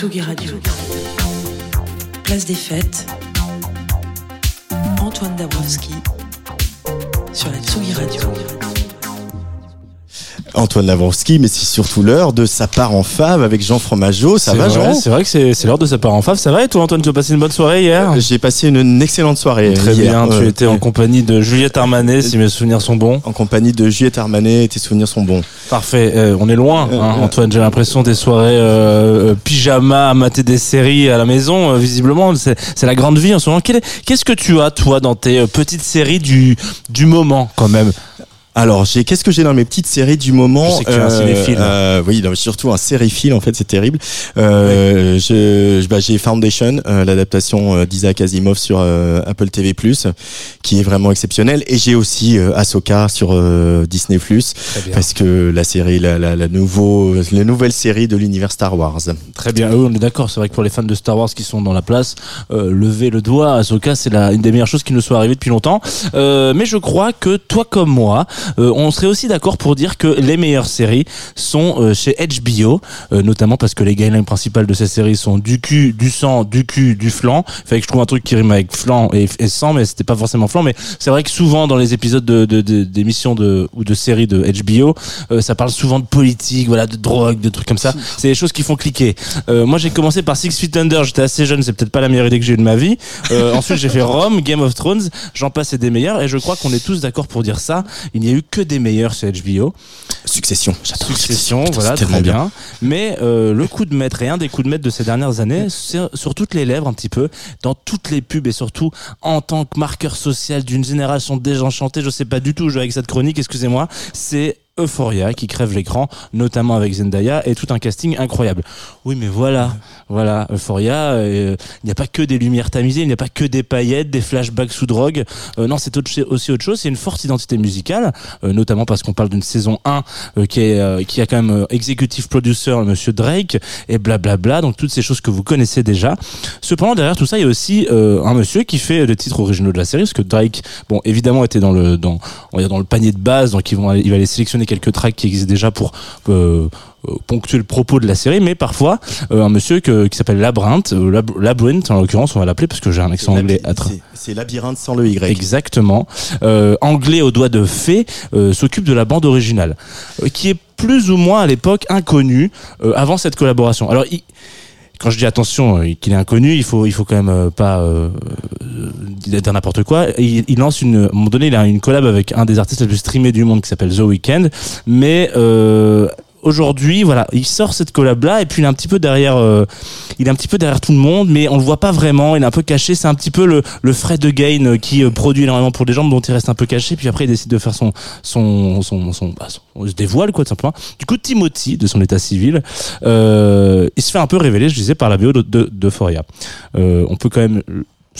Tsugi Radio. Place des fêtes. Antoine Dabrowski sur la Tsugi Radio. Antoine Lavrowski, mais c'est surtout l'heure de sa part en fave avec Jean Fromageau. Ça C'est va, vrai, Jean? C'est vrai que c'est l'heure de sa part en fave. Ça va et toi, Antoine, tu as passé une bonne soirée hier? J'ai passé une, une excellente soirée. Très hier. bien, tu Euh, étais en compagnie de Juliette Armanet, si mes souvenirs sont bons. en compagnie de Juliette Armanet et tes souvenirs sont bons. Parfait, euh, on est loin, Euh, hein, euh. Antoine. J'ai l'impression des soirées euh, euh, pyjama, à mater des séries à la maison. euh, visiblement, c'est la grande vie en ce moment. Qu'est-ce que tu as, toi, dans tes euh, petites séries du moment, quand même? Alors, j'ai qu'est-ce que j'ai dans mes petites séries du moment Je sais que tu es un cinéphile. euh, Oui, non, surtout un sériephile en fait, c'est terrible. Euh, je, je- bah, j'ai Foundation, euh, l'adaptation euh, d'Isaac Asimov sur euh, Apple TV+, qui est vraiment exceptionnelle, et j'ai aussi euh, Ahsoka sur euh, Disney+, parce que la série, la, la, la nouveau, la nouvelle série de l'univers Star Wars. Très bien, oui, on est d'accord. C'est vrai que pour les fans de Star Wars qui sont dans la place, euh, lever le doigt, Ahsoka, c'est la, une des meilleures choses qui nous soit arrivée depuis longtemps. Euh, mais je crois que toi comme moi, euh, on serait aussi d'accord pour dire que les meilleures séries sont euh, chez HBO, euh, notamment parce que les guidelines principales de ces séries sont du cul, du sang, du cul, du flanc. Il fallait que je trouve un truc qui rime avec flanc et, et sang, mais c'était pas forcément flanc. Mais c'est vrai que souvent dans les épisodes de, de, de- d'émissions de, ou de séries de HBO, euh, ça parle souvent de politique, voilà, de drogue, de trucs comme ça. C'est des choses qui font cliquer. Euh, moi, j'ai commencé par Six Feet Under. J'étais assez jeune, c'est peut-être pas la meilleure idée que j'ai eue de ma vie. Euh, ensuite, j'ai fait Rome, Game of Thrones. J'en passe et des meilleurs. Et je crois qu'on est tous d'accord pour dire ça. A eu que des meilleurs sur HBO. Succession. J'adore Succession, Putain, voilà, très bien. Mais euh, le coup de maître et un des coups de maître de ces dernières années, sur toutes les lèvres un petit peu, dans toutes les pubs et surtout en tant que marqueur social d'une génération désenchantée, je sais pas du tout jouer avec cette chronique, excusez-moi, c'est Euphoria qui crève l'écran, notamment avec Zendaya et tout un casting incroyable. Oui, mais voilà, voilà, Euphoria, euh, il n'y a pas que des lumières tamisées, il n'y a pas que des paillettes, des flashbacks sous drogue. Euh, non, c'est aussi autre chose. C'est une forte identité musicale, euh, notamment parce qu'on parle d'une saison 1 euh, qui, a quand même executive producer Monsieur Drake et blablabla. Donc toutes ces choses que vous connaissez déjà. Cependant, derrière tout ça, il y a aussi un monsieur qui fait les titres originaux de la série, parce que Drake, bon, évidemment, était dans le le panier de base, donc ils vont il va aller sélectionner quelques tracks qui existent déjà pour euh, euh, ponctuer le propos de la série, mais parfois euh, un monsieur que- qui s'appelle Labyrinthe, euh, Lab- Labyrinth en l'occurrence, on va l'appeler parce que j'ai un accent anglais à C'est- labyrinthe sans le Y. Exactement. Anglais au doigt de fée s'occupe de la bande originale, qui est plus ou moins à l'époque inconnue avant cette collaboration. Alors, il- quand je dis attention euh, qu'il est inconnu, il faut il faut quand même euh, pas euh, euh, dire n'importe quoi. Il, lance une, à un moment donné, il a une collab avec un des artistes les plus streamés du monde qui s'appelle The Weeknd, mais euh, aujourd'hui, voilà, il sort cette collab là et puis il est un petit peu derrière, euh, il est un petit peu derrière tout le monde, mais on le voit pas vraiment. Il est un peu caché. C'est un petit peu le le Fred Gain euh, qui euh, produit énormément pour des gens dont il reste un peu caché. Puis après, il décide de faire son son son son, bah, se dévoile quoi tout simplement. Du coup, Timothy de son état civil, il se fait un peu révéler, je disais, par la BO de de. Euh, on peut quand même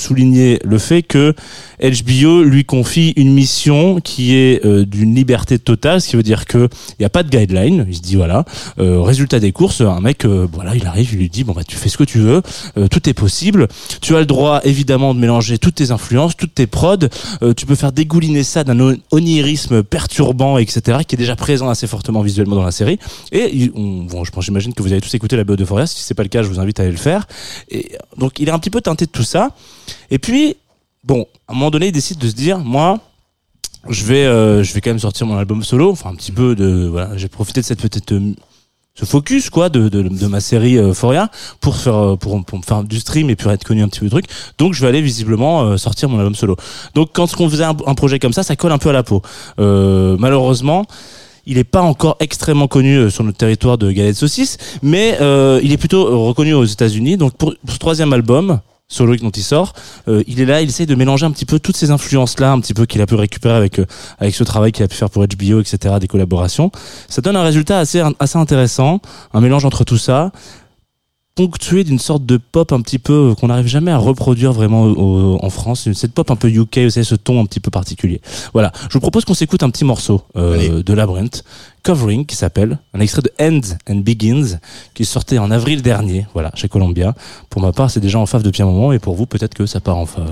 souligner le fait que HBO lui confie une mission qui est euh, d'une liberté totale, ce qui veut dire que il y a pas de guideline. Il se dit voilà, euh, résultat des courses, un mec, euh, voilà, il arrive, il lui dit bon bah tu fais ce que tu veux, euh, tout est possible. Tu as le droit évidemment de mélanger toutes tes influences, toutes tes prods. Euh, tu peux faire dégouliner ça d'un on- onirisme perturbant, etc., qui est déjà présent assez fortement visuellement dans la série. Et bon, je pense, j'imagine que vous avez tous écouté la BO de Foria. Si c'est pas le cas, je vous invite à aller le faire. Et donc il est un petit peu teinté de tout ça. Et puis bon, à un moment donné, il décide de se dire moi je vais euh, je vais quand même sortir mon album solo. Enfin un petit peu de voilà j'ai profité de cette petite euh, ce focus quoi de, de, ma série euh, Euphoria pour faire euh, pour, pour faire du stream et puis être connu un petit peu de truc. Donc je vais aller visiblement sortir mon album solo. Donc quand on faisait un, projet comme ça ça colle un peu à la peau. Malheureusement il n'est pas encore extrêmement connu sur notre territoire de galette saucisse, mais il est plutôt reconnu aux États-Unis. Donc pour ce troisième album, solo dont il sort, euh, il est là, il essaye de mélanger un petit peu toutes ces influences-là, un petit peu qu'il a pu récupérer avec euh, avec ce travail qu'il a pu faire pour HBO, etc., des collaborations. Ça donne un résultat assez assez intéressant, un mélange entre tout ça ponctué d'une sorte de pop un petit peu euh, qu'on n'arrive jamais à reproduire vraiment au- au- en France, cette pop un peu UK, vous savez, ce ton un petit peu particulier. Voilà, je vous propose qu'on s'écoute un petit morceau euh, de Labyrinth, Covering, qui s'appelle, un extrait de End and Begins, qui sortait en avril dernier, voilà, chez Columbia. Pour ma part, c'est déjà en fave depuis un moment, et pour vous, peut-être que ça part en fave.